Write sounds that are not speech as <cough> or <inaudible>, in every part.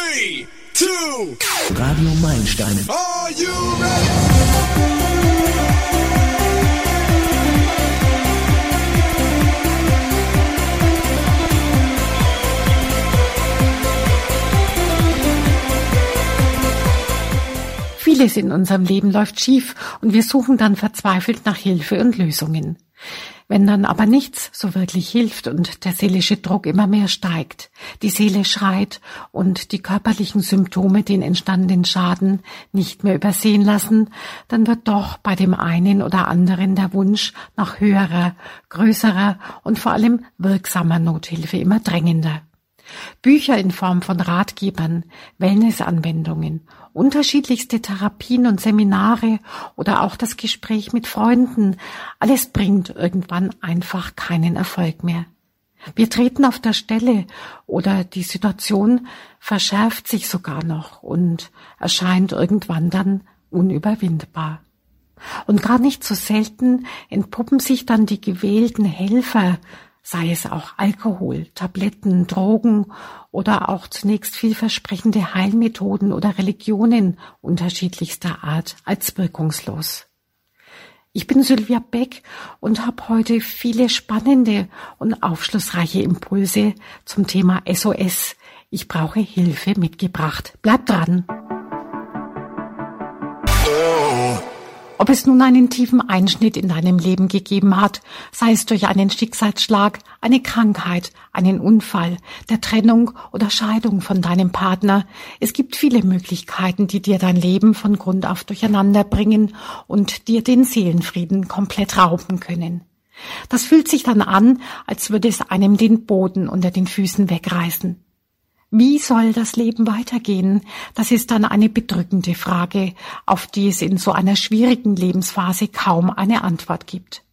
Three, two, Radio Meilensteine. are you ready? Vieles in unserem Leben läuft schief und wir suchen dann verzweifelt nach Hilfe und Lösungen. Wenn dann aber nichts so wirklich hilft und der seelische Druck immer mehr steigt, die Seele schreit und die körperlichen Symptome den entstandenen Schaden nicht mehr übersehen lassen, dann wird doch bei dem einen oder anderen der Wunsch nach höherer, größerer und vor allem wirksamer Nothilfe immer drängender. Bücher in Form von Ratgebern, Wellnessanwendungen, unterschiedlichste Therapien und Seminare oder auch das Gespräch mit Freunden, alles bringt irgendwann einfach keinen Erfolg mehr. Wir treten auf der Stelle oder die Situation verschärft sich sogar noch und erscheint irgendwann dann unüberwindbar. Und gar nicht so selten entpuppen sich dann die gewählten Helfer, sei es auch Alkohol, Tabletten, Drogen oder auch zunächst vielversprechende Heilmethoden oder Religionen unterschiedlichster Art als wirkungslos. Ich bin Sylvia Beck und habe heute viele spannende und aufschlussreiche Impulse zum Thema SOS. Ich brauche Hilfe mitgebracht. Bleibt dran! Ob es nun einen tiefen Einschnitt in deinem Leben gegeben hat, sei es durch einen Schicksalsschlag, eine Krankheit, einen Unfall, der Trennung oder Scheidung von deinem Partner, es gibt viele Möglichkeiten, die dir dein Leben von Grund auf durcheinander bringen und dir den Seelenfrieden komplett rauben können. Das fühlt sich dann an, als würde es einem den Boden unter den Füßen wegreißen. Wie soll das Leben weitergehen? Das ist dann eine bedrückende Frage, auf die es in so einer schwierigen Lebensphase kaum eine Antwort gibt.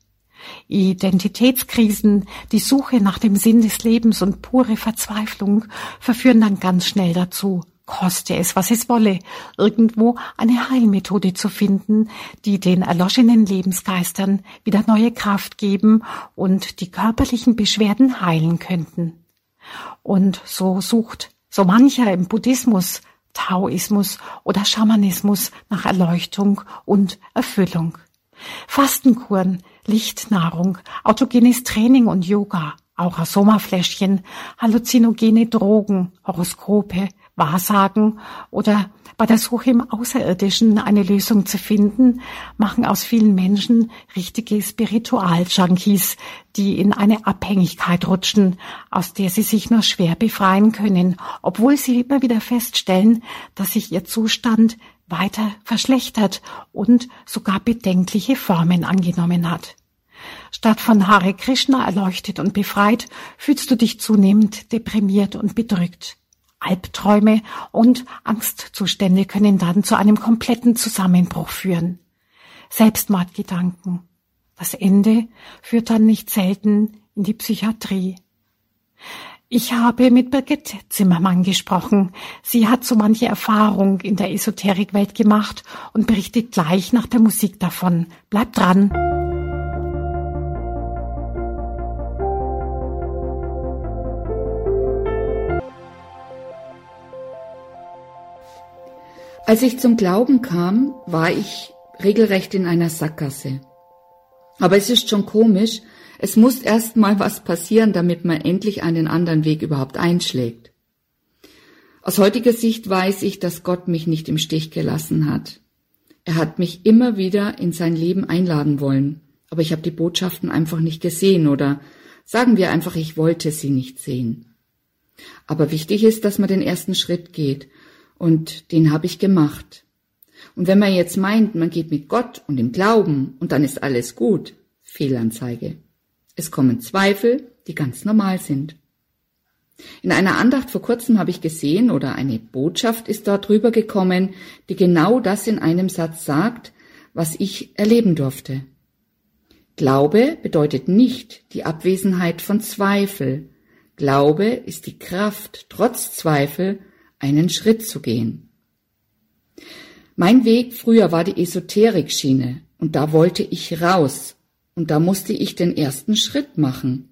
Identitätskrisen, die Suche nach dem Sinn des Lebens und pure Verzweiflung verführen dann ganz schnell dazu, koste es, was es wolle, irgendwo eine Heilmethode zu finden, die den erloschenen Lebensgeistern wieder neue Kraft geben und die körperlichen Beschwerden heilen könnten. Und so sucht so mancher im Buddhismus, Taoismus oder Schamanismus nach Erleuchtung und Erfüllung. Fastenkuren, Lichtnahrung, autogenes Training und Yoga, auch Sommerfläschchen, halluzinogene Drogen, Horoskope, Wahrsagen oder bei der Suche im Außerirdischen eine Lösung zu finden, machen aus vielen Menschen richtige Spiritualjunkies, die in eine Abhängigkeit rutschen, aus der sie sich nur schwer befreien können, obwohl sie immer wieder feststellen, dass sich ihr Zustand weiter verschlechtert und sogar bedenkliche Formen angenommen hat. Statt von Hare Krishna erleuchtet und befreit, fühlst du dich zunehmend deprimiert und bedrückt. Albträume und Angstzustände können dann zu einem kompletten Zusammenbruch führen. Selbstmordgedanken. Das Ende führt dann nicht selten in die Psychiatrie. Ich habe mit Birgit Zimmermann gesprochen. Sie hat so manche Erfahrung in der Esoterikwelt gemacht und berichtet gleich nach der Musik davon. Bleibt dran! Als ich zum Glauben kam, war ich regelrecht in einer Sackgasse. Aber es ist schon komisch, es muss erst mal was passieren, damit man endlich einen anderen Weg überhaupt einschlägt. Aus heutiger Sicht weiß ich, dass Gott mich nicht im Stich gelassen hat. Er hat mich immer wieder in sein Leben einladen wollen, aber ich habe die Botschaften einfach nicht gesehen oder sagen wir einfach, ich wollte sie nicht sehen. Aber wichtig ist, dass man den ersten Schritt geht und den habe ich gemacht. Und wenn man jetzt meint, man geht mit Gott und im Glauben und dann ist alles gut, Fehlanzeige. Es kommen Zweifel, die ganz normal sind. In einer Andacht vor kurzem habe ich gesehen oder eine Botschaft ist dort rübergekommen, die genau das in einem Satz sagt, was ich erleben durfte. Glaube bedeutet nicht die Abwesenheit von Zweifel. Glaube ist die Kraft, trotz Zweifel einen Schritt zu gehen. Mein Weg früher war die Esoterik-Schiene und da wollte ich raus und da musste ich den ersten Schritt machen.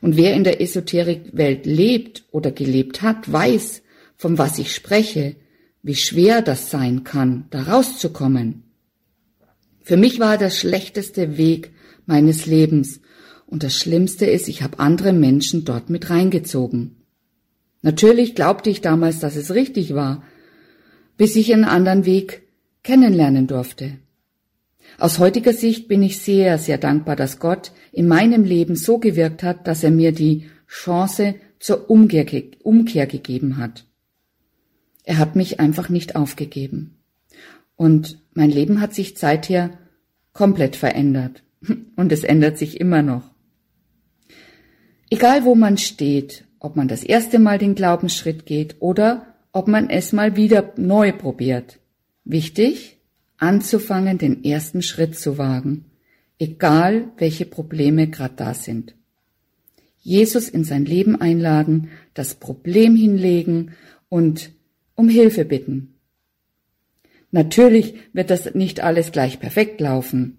Und wer in der Esoterikwelt lebt oder gelebt hat, weiß, von was ich spreche, wie schwer das sein kann, da rauszukommen. Für mich war der schlechteste Weg meines Lebens und das Schlimmste ist, ich habe andere Menschen dort mit reingezogen. Natürlich glaubte ich damals, dass es richtig war, bis ich einen anderen Weg kennenlernen durfte. Aus heutiger Sicht bin ich sehr, sehr dankbar, dass Gott in meinem Leben so gewirkt hat, dass er mir die Chance zur Umkehr, Umkehr gegeben hat. Er hat mich einfach nicht aufgegeben. Und mein Leben hat sich seither komplett verändert. <laughs> Und es ändert sich immer noch. Egal wo man steht, ob man das erste Mal den Glaubensschritt geht oder ob man es mal wieder neu probiert. Wichtig, anzufangen, den ersten Schritt zu wagen, egal welche Probleme gerade da sind. Jesus in sein Leben einladen, das Problem hinlegen und um Hilfe bitten. Natürlich wird das nicht alles gleich perfekt laufen.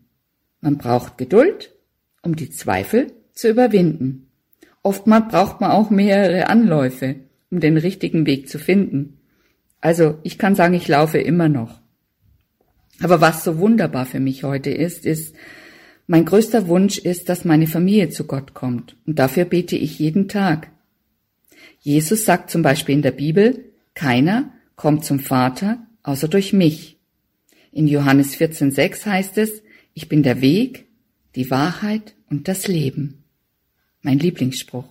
Man braucht Geduld, um die Zweifel zu überwinden. Oftmals braucht man auch mehrere Anläufe, um den richtigen Weg zu finden. Also ich kann sagen, ich laufe immer noch. Aber was so wunderbar für mich heute ist, ist, mein größter Wunsch ist, dass meine Familie zu Gott kommt. Und dafür bete ich jeden Tag. Jesus sagt zum Beispiel in der Bibel, keiner kommt zum Vater außer durch mich. In Johannes 14,6 heißt es, ich bin der Weg, die Wahrheit und das Leben. Mein Lieblingsspruch.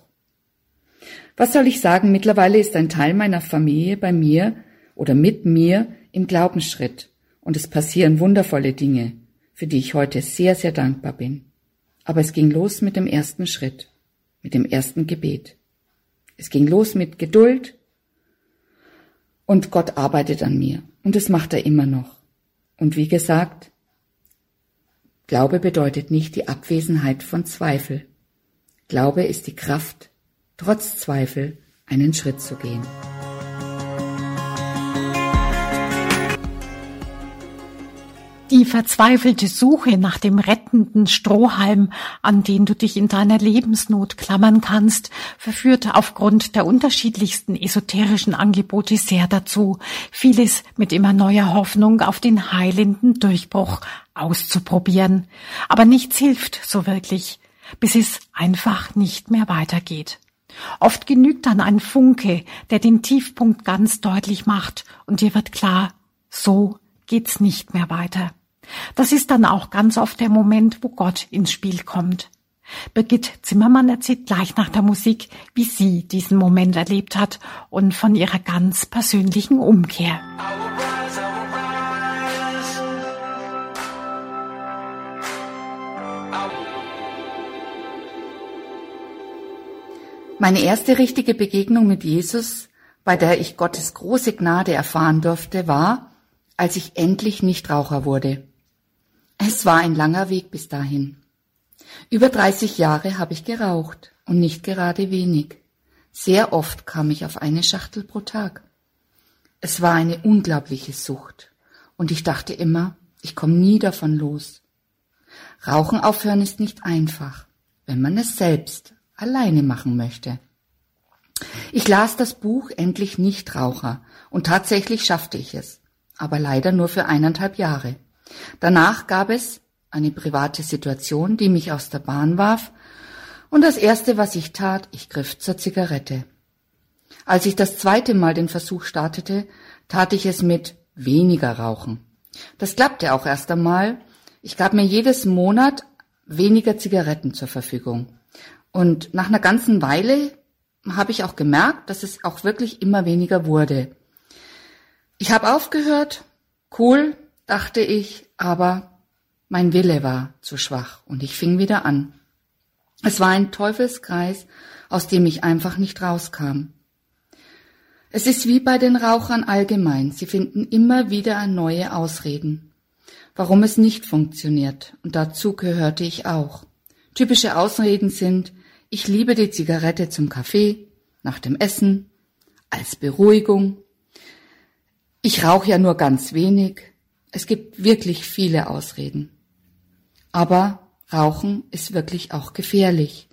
Was soll ich sagen? Mittlerweile ist ein Teil meiner Familie bei mir oder mit mir im Glaubensschritt und es passieren wundervolle Dinge, für die ich heute sehr, sehr dankbar bin. Aber es ging los mit dem ersten Schritt, mit dem ersten Gebet. Es ging los mit Geduld und Gott arbeitet an mir und das macht er immer noch. Und wie gesagt, Glaube bedeutet nicht die Abwesenheit von Zweifel. Glaube ist die Kraft, trotz Zweifel einen Schritt zu gehen. Die verzweifelte Suche nach dem rettenden Strohhalm, an den du dich in deiner Lebensnot klammern kannst, verführt aufgrund der unterschiedlichsten esoterischen Angebote sehr dazu, vieles mit immer neuer Hoffnung auf den heilenden Durchbruch auszuprobieren. Aber nichts hilft so wirklich, bis es einfach nicht mehr weitergeht. Oft genügt dann ein Funke, der den Tiefpunkt ganz deutlich macht, und dir wird klar, so geht's nicht mehr weiter. Das ist dann auch ganz oft der Moment, wo Gott ins Spiel kommt. Birgit Zimmermann erzählt gleich nach der Musik, wie sie diesen Moment erlebt hat und von ihrer ganz persönlichen Umkehr. Meine erste richtige Begegnung mit Jesus, bei der ich Gottes große Gnade erfahren durfte, war, als ich endlich Nichtraucher wurde. Es war ein langer Weg bis dahin. Über 30 Jahre habe ich geraucht und nicht gerade wenig. Sehr oft kam ich auf eine Schachtel pro Tag. Es war eine unglaubliche Sucht und ich dachte immer, ich komme nie davon los. Rauchen aufhören ist nicht einfach, wenn man es selbst alleine machen möchte. Ich las das Buch Endlich Nichtraucher und tatsächlich schaffte ich es, aber leider nur für eineinhalb Jahre. Danach gab es eine private Situation, die mich aus der Bahn warf, und das Erste, was ich tat, ich griff zur Zigarette. Als ich das zweite Mal den Versuch startete, tat ich es mit weniger Rauchen. Das klappte auch erst einmal. Ich gab mir jedes Monat weniger Zigaretten zur Verfügung. Und nach einer ganzen Weile habe ich auch gemerkt, dass es auch wirklich immer weniger wurde. Ich habe aufgehört, cool, dachte ich, aber mein Wille war zu schwach und ich fing wieder an. Es war ein Teufelskreis, aus dem ich einfach nicht rauskam. Es ist wie bei den Rauchern allgemein, sie finden immer wieder neue Ausreden, warum es nicht funktioniert, und dazu gehörte ich auch. Typische Ausreden sind, ich liebe die Zigarette zum Kaffee, nach dem Essen, als Beruhigung. Ich rauche ja nur ganz wenig, es gibt wirklich viele Ausreden. Aber Rauchen ist wirklich auch gefährlich.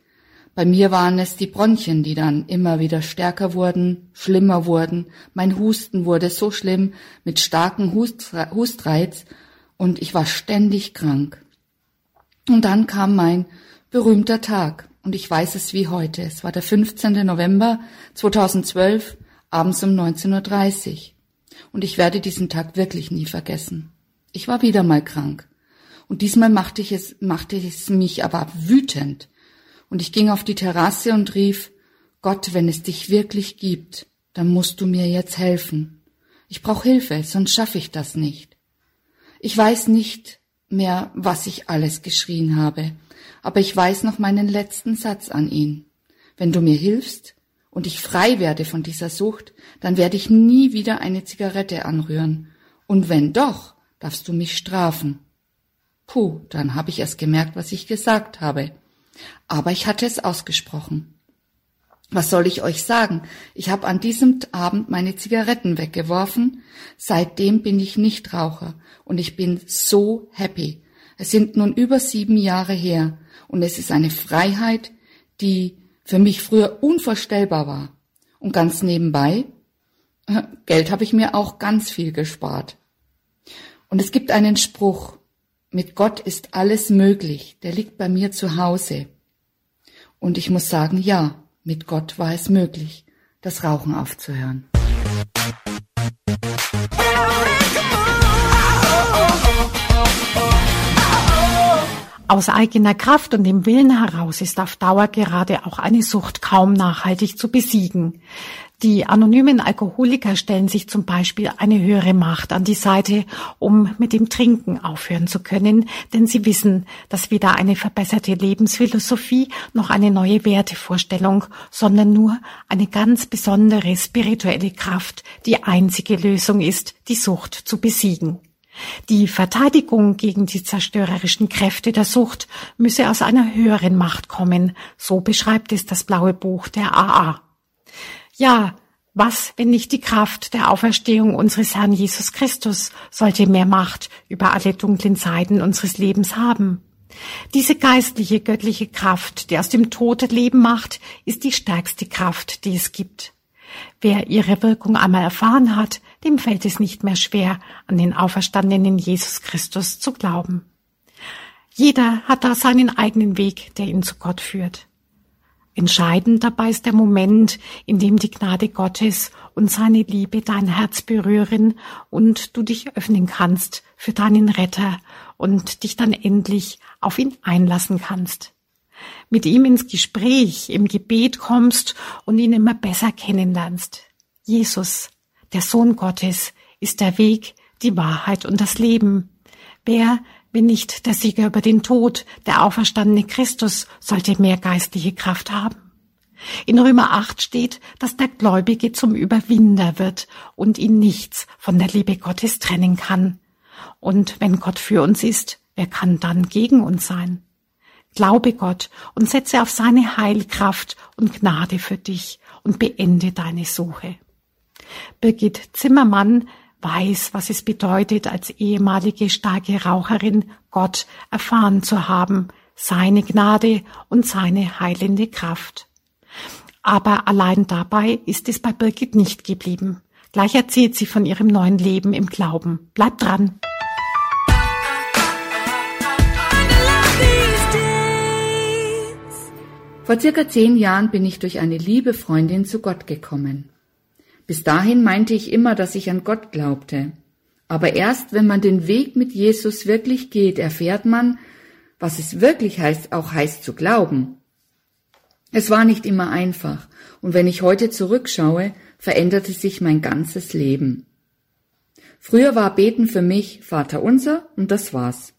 Bei mir waren es die Bronchien, die dann immer wieder stärker wurden, schlimmer wurden. Mein Husten wurde so schlimm mit starkem Hustreiz und ich war ständig krank. Und dann kam mein berühmter Tag und ich weiß es wie heute. Es war der 15. November 2012, abends um 19.30 Uhr. Und ich werde diesen Tag wirklich nie vergessen. Ich war wieder mal krank. Und diesmal machte ich es, machte es mich aber wütend und ich ging auf die Terrasse und rief, Gott, wenn es dich wirklich gibt, dann musst du mir jetzt helfen. Ich brauche Hilfe, sonst schaffe ich das nicht. Ich weiß nicht mehr, was ich alles geschrien habe, aber ich weiß noch meinen letzten Satz an ihn. Wenn du mir hilfst und ich frei werde von dieser Sucht, dann werde ich nie wieder eine Zigarette anrühren. Und wenn doch, darfst du mich strafen. Puh, dann habe ich erst gemerkt, was ich gesagt habe. Aber ich hatte es ausgesprochen. Was soll ich euch sagen? Ich habe an diesem Abend meine Zigaretten weggeworfen. Seitdem bin ich nicht Raucher und ich bin so happy. Es sind nun über sieben Jahre her und es ist eine Freiheit, die für mich früher unvorstellbar war. Und ganz nebenbei, Geld habe ich mir auch ganz viel gespart. Und es gibt einen Spruch, mit Gott ist alles möglich, der liegt bei mir zu Hause. Und ich muss sagen, ja, mit Gott war es möglich, das Rauchen aufzuhören. Aus eigener Kraft und dem Willen heraus ist auf Dauer gerade auch eine Sucht kaum nachhaltig zu besiegen. Die anonymen Alkoholiker stellen sich zum Beispiel eine höhere Macht an die Seite, um mit dem Trinken aufhören zu können, denn sie wissen, dass weder eine verbesserte Lebensphilosophie noch eine neue Wertevorstellung, sondern nur eine ganz besondere spirituelle Kraft die einzige Lösung ist, die Sucht zu besiegen. Die Verteidigung gegen die zerstörerischen Kräfte der Sucht müsse aus einer höheren Macht kommen, so beschreibt es das blaue Buch der AA. Ja, was, wenn nicht die Kraft der Auferstehung unseres Herrn Jesus Christus sollte mehr Macht über alle dunklen Seiten unseres Lebens haben? Diese geistliche, göttliche Kraft, die aus dem Tod Leben macht, ist die stärkste Kraft, die es gibt. Wer ihre Wirkung einmal erfahren hat, dem fällt es nicht mehr schwer, an den auferstandenen Jesus Christus zu glauben. Jeder hat da seinen eigenen Weg, der ihn zu Gott führt. Entscheidend dabei ist der Moment, in dem die Gnade Gottes und seine Liebe dein Herz berühren und du dich öffnen kannst für deinen Retter und dich dann endlich auf ihn einlassen kannst. Mit ihm ins Gespräch, im Gebet kommst und ihn immer besser kennenlernst. Jesus, der Sohn Gottes, ist der Weg, die Wahrheit und das Leben. Wer bin nicht der Sieger über den Tod, der auferstandene Christus sollte mehr geistliche Kraft haben. In Römer 8 steht, dass der Gläubige zum Überwinder wird und ihn nichts von der Liebe Gottes trennen kann. Und wenn Gott für uns ist, wer kann dann gegen uns sein? Glaube Gott und setze auf seine Heilkraft und Gnade für dich und beende deine Suche. Birgit Zimmermann weiß, was es bedeutet, als ehemalige starke Raucherin Gott erfahren zu haben, seine Gnade und seine heilende Kraft. Aber allein dabei ist es bei Birgit nicht geblieben. Gleich erzählt sie von ihrem neuen Leben im Glauben. Bleibt dran! Vor circa zehn Jahren bin ich durch eine liebe Freundin zu Gott gekommen. Bis dahin meinte ich immer, dass ich an Gott glaubte. Aber erst wenn man den Weg mit Jesus wirklich geht, erfährt man, was es wirklich heißt, auch heißt zu glauben. Es war nicht immer einfach, und wenn ich heute zurückschaue, veränderte sich mein ganzes Leben. Früher war Beten für mich Vater unser und das war's.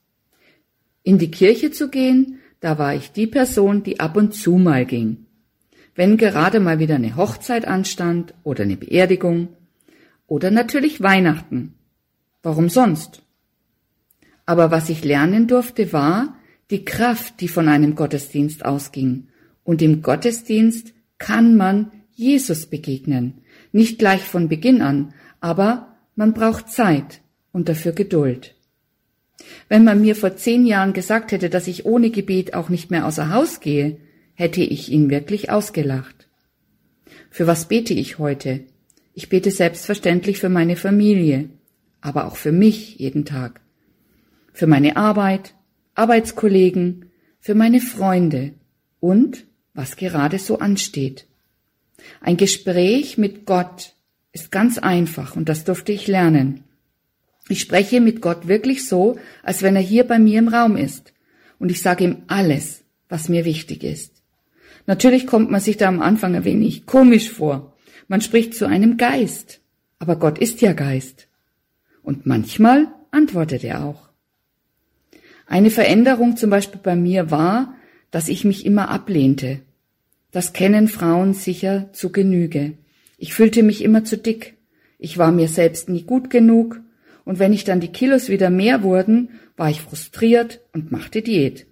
In die Kirche zu gehen, da war ich die Person, die ab und zu mal ging wenn gerade mal wieder eine Hochzeit anstand oder eine Beerdigung oder natürlich Weihnachten. Warum sonst? Aber was ich lernen durfte, war die Kraft, die von einem Gottesdienst ausging. Und im Gottesdienst kann man Jesus begegnen. Nicht gleich von Beginn an, aber man braucht Zeit und dafür Geduld. Wenn man mir vor zehn Jahren gesagt hätte, dass ich ohne Gebet auch nicht mehr außer Haus gehe, hätte ich ihn wirklich ausgelacht. Für was bete ich heute? Ich bete selbstverständlich für meine Familie, aber auch für mich jeden Tag. Für meine Arbeit, Arbeitskollegen, für meine Freunde und was gerade so ansteht. Ein Gespräch mit Gott ist ganz einfach und das durfte ich lernen. Ich spreche mit Gott wirklich so, als wenn er hier bei mir im Raum ist. Und ich sage ihm alles, was mir wichtig ist. Natürlich kommt man sich da am Anfang ein wenig komisch vor. Man spricht zu einem Geist. Aber Gott ist ja Geist. Und manchmal antwortet er auch. Eine Veränderung zum Beispiel bei mir war, dass ich mich immer ablehnte. Das kennen Frauen sicher zu Genüge. Ich fühlte mich immer zu dick. Ich war mir selbst nie gut genug. Und wenn ich dann die Kilos wieder mehr wurden, war ich frustriert und machte Diät.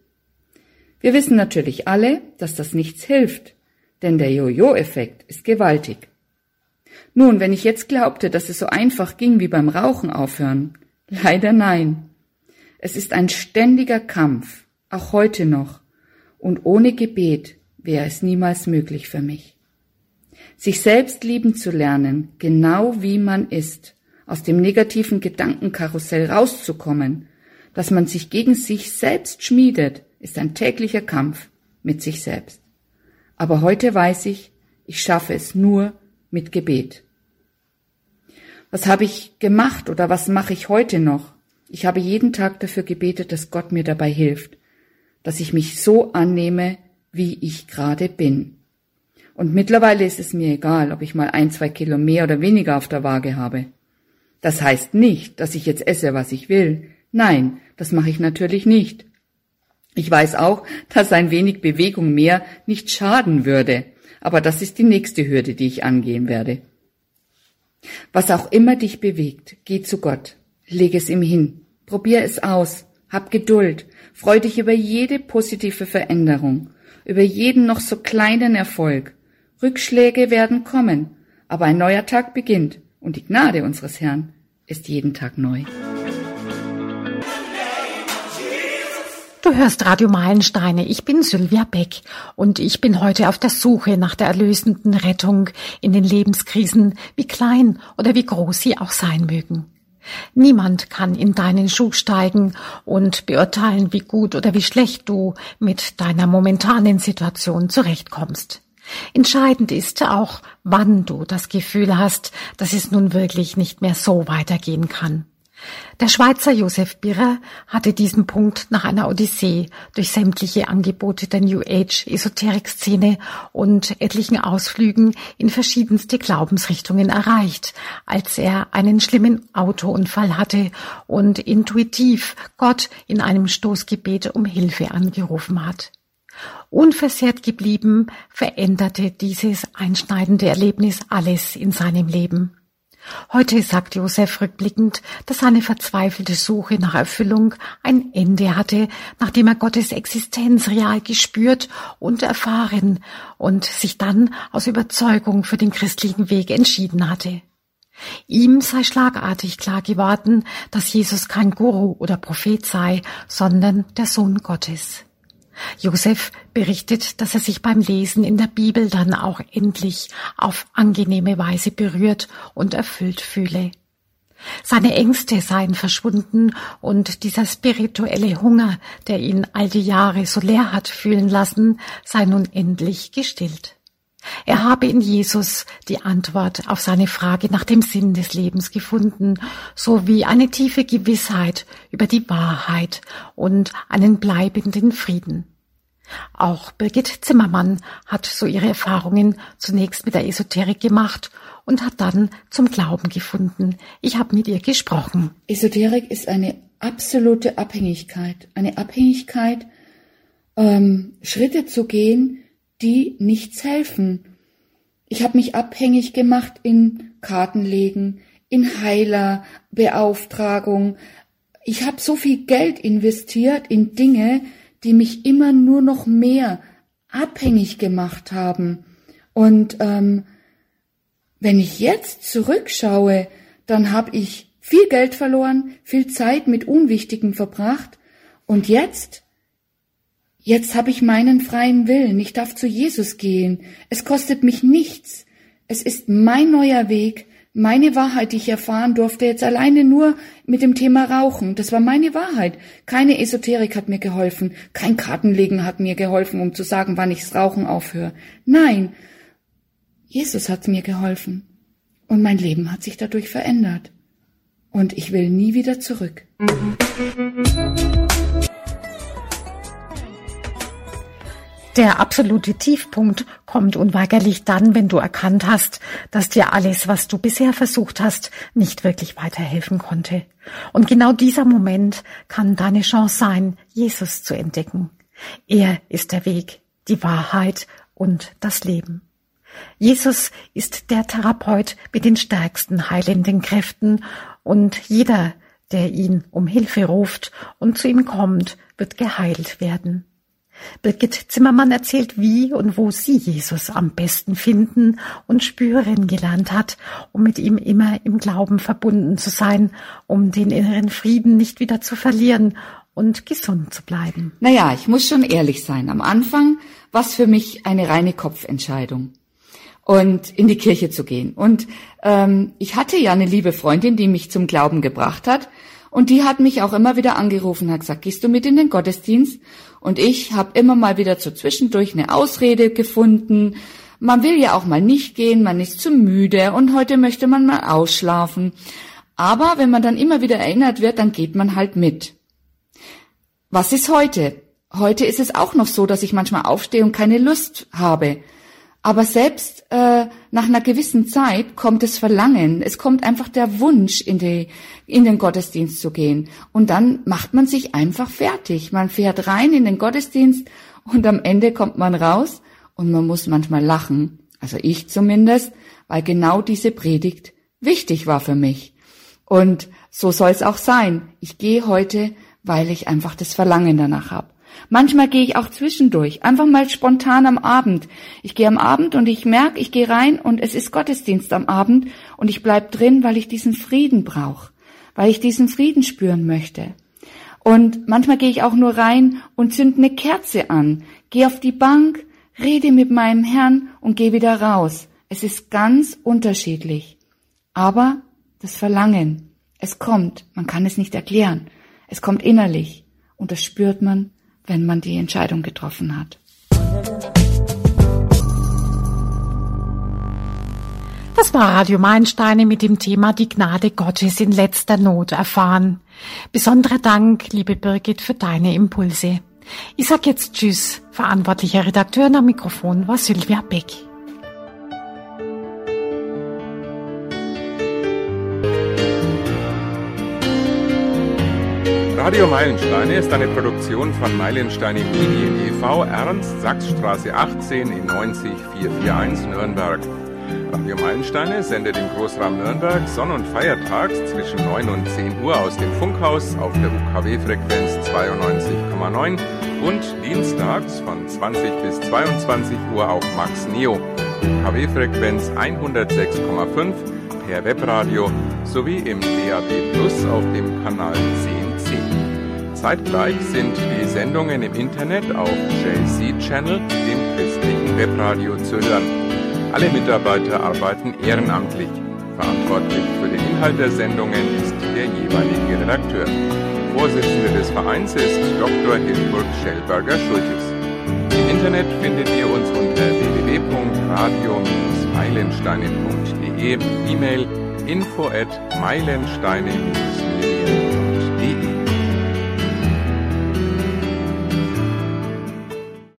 Wir wissen natürlich alle, dass das nichts hilft, denn der Jojo-Effekt ist gewaltig. Nun, wenn ich jetzt glaubte, dass es so einfach ging wie beim Rauchen aufhören, leider nein. Es ist ein ständiger Kampf, auch heute noch, und ohne Gebet wäre es niemals möglich für mich. Sich selbst lieben zu lernen, genau wie man ist, aus dem negativen Gedankenkarussell rauszukommen, dass man sich gegen sich selbst schmiedet, ist ein täglicher Kampf mit sich selbst. Aber heute weiß ich, ich schaffe es nur mit Gebet. Was habe ich gemacht oder was mache ich heute noch? Ich habe jeden Tag dafür gebetet, dass Gott mir dabei hilft, dass ich mich so annehme, wie ich gerade bin. Und mittlerweile ist es mir egal, ob ich mal ein, zwei Kilo mehr oder weniger auf der Waage habe. Das heißt nicht, dass ich jetzt esse, was ich will. Nein, das mache ich natürlich nicht. Ich weiß auch, dass ein wenig Bewegung mehr nicht schaden würde, aber das ist die nächste Hürde, die ich angehen werde. Was auch immer dich bewegt, geh zu Gott, leg es ihm hin, probier es aus, hab Geduld, freu dich über jede positive Veränderung, über jeden noch so kleinen Erfolg. Rückschläge werden kommen, aber ein neuer Tag beginnt und die Gnade unseres Herrn ist jeden Tag neu. Du hörst Radio Meilensteine. Ich bin Sylvia Beck und ich bin heute auf der Suche nach der erlösenden Rettung in den Lebenskrisen, wie klein oder wie groß sie auch sein mögen. Niemand kann in deinen Schuh steigen und beurteilen, wie gut oder wie schlecht du mit deiner momentanen Situation zurechtkommst. Entscheidend ist auch, wann du das Gefühl hast, dass es nun wirklich nicht mehr so weitergehen kann. Der Schweizer Josef Birrer hatte diesen Punkt nach einer Odyssee durch sämtliche Angebote der New Age Esoterik-Szene und etlichen Ausflügen in verschiedenste Glaubensrichtungen erreicht, als er einen schlimmen Autounfall hatte und intuitiv Gott in einem Stoßgebet um Hilfe angerufen hat. Unversehrt geblieben veränderte dieses einschneidende Erlebnis alles in seinem Leben. Heute sagt Josef rückblickend, dass seine verzweifelte Suche nach Erfüllung ein Ende hatte, nachdem er Gottes Existenz real gespürt und erfahren und sich dann aus Überzeugung für den christlichen Weg entschieden hatte. Ihm sei schlagartig klar geworden, dass Jesus kein Guru oder Prophet sei, sondern der Sohn Gottes. Josef berichtet, dass er sich beim Lesen in der Bibel dann auch endlich auf angenehme Weise berührt und erfüllt fühle. Seine Ängste seien verschwunden und dieser spirituelle Hunger, der ihn all die Jahre so leer hat fühlen lassen, sei nun endlich gestillt. Er habe in Jesus die Antwort auf seine Frage nach dem Sinn des Lebens gefunden, sowie eine tiefe Gewissheit über die Wahrheit und einen bleibenden Frieden. Auch Birgit Zimmermann hat so ihre Erfahrungen zunächst mit der Esoterik gemacht und hat dann zum Glauben gefunden. Ich habe mit ihr gesprochen. Esoterik ist eine absolute Abhängigkeit, eine Abhängigkeit, ähm, Schritte zu gehen, die nichts helfen. Ich habe mich abhängig gemacht in Kartenlegen, in Heilerbeauftragung. Ich habe so viel Geld investiert in Dinge, die mich immer nur noch mehr abhängig gemacht haben. Und ähm, wenn ich jetzt zurückschaue, dann habe ich viel Geld verloren, viel Zeit mit Unwichtigem verbracht und jetzt Jetzt habe ich meinen freien Willen. Ich darf zu Jesus gehen. Es kostet mich nichts. Es ist mein neuer Weg, meine Wahrheit, die ich erfahren durfte, jetzt alleine nur mit dem Thema Rauchen. Das war meine Wahrheit. Keine Esoterik hat mir geholfen. Kein Kartenlegen hat mir geholfen, um zu sagen, wann ichs Rauchen aufhöre. Nein. Jesus hat mir geholfen. Und mein Leben hat sich dadurch verändert. Und ich will nie wieder zurück. Der absolute Tiefpunkt kommt unweigerlich dann, wenn du erkannt hast, dass dir alles, was du bisher versucht hast, nicht wirklich weiterhelfen konnte. Und genau dieser Moment kann deine Chance sein, Jesus zu entdecken. Er ist der Weg, die Wahrheit und das Leben. Jesus ist der Therapeut mit den stärksten heilenden Kräften und jeder, der ihn um Hilfe ruft und zu ihm kommt, wird geheilt werden. Birgit Zimmermann erzählt, wie und wo sie Jesus am besten finden und spüren gelernt hat, um mit ihm immer im Glauben verbunden zu sein, um den inneren Frieden nicht wieder zu verlieren und gesund zu bleiben. Naja, ich muss schon ehrlich sein. Am Anfang war es für mich eine reine Kopfentscheidung und in die Kirche zu gehen. Und ähm, ich hatte ja eine liebe Freundin, die mich zum Glauben gebracht hat. Und die hat mich auch immer wieder angerufen, hat gesagt, gehst du mit in den Gottesdienst? Und ich habe immer mal wieder so zwischendurch eine Ausrede gefunden. Man will ja auch mal nicht gehen, man ist zu müde und heute möchte man mal ausschlafen. Aber wenn man dann immer wieder erinnert wird, dann geht man halt mit. Was ist heute? Heute ist es auch noch so, dass ich manchmal aufstehe und keine Lust habe. Aber selbst äh, nach einer gewissen Zeit kommt das Verlangen, es kommt einfach der Wunsch, in, die, in den Gottesdienst zu gehen. Und dann macht man sich einfach fertig. Man fährt rein in den Gottesdienst und am Ende kommt man raus und man muss manchmal lachen. Also ich zumindest, weil genau diese Predigt wichtig war für mich. Und so soll es auch sein. Ich gehe heute, weil ich einfach das Verlangen danach habe. Manchmal gehe ich auch zwischendurch, einfach mal spontan am Abend. Ich gehe am Abend und ich merke, ich gehe rein und es ist Gottesdienst am Abend und ich bleib drin, weil ich diesen Frieden brauche, weil ich diesen Frieden spüren möchte. Und manchmal gehe ich auch nur rein und zünd eine Kerze an, gehe auf die Bank, rede mit meinem Herrn und gehe wieder raus. Es ist ganz unterschiedlich. Aber das Verlangen, es kommt, man kann es nicht erklären. Es kommt innerlich und das spürt man wenn man die Entscheidung getroffen hat. Das war Radio Meilensteine mit dem Thema Die Gnade Gottes in letzter Not erfahren. Besonderer Dank, liebe Birgit, für deine Impulse. Ich sag jetzt Tschüss. Verantwortlicher Redakteur am Mikrofon war Sylvia Beck. Radio Meilensteine ist eine Produktion von Meilensteine Medien e.V. Ernst Sachsstraße 18 in 90441 Nürnberg. Radio Meilensteine sendet im Großraum Nürnberg sonn- und feiertags zwischen 9 und 10 Uhr aus dem Funkhaus auf der UKW-Frequenz 92,9 und dienstags von 20 bis 22 Uhr auf Max Neo, UKW-Frequenz 106,5 per Webradio sowie im DAB Plus auf dem Kanal 10C. Zeitgleich sind die Sendungen im Internet auf JC Channel, dem christlichen Webradio, zu hören. Alle Mitarbeiter arbeiten ehrenamtlich. Verantwortlich für den Inhalt der Sendungen ist der jeweilige Redakteur. Vorsitzende des Vereins ist Dr. Hilburg Schellberger-Schultes. Im Internet findet ihr uns unter www.radio-meilensteine.de, E-Mail info at meilensteine-nürnberg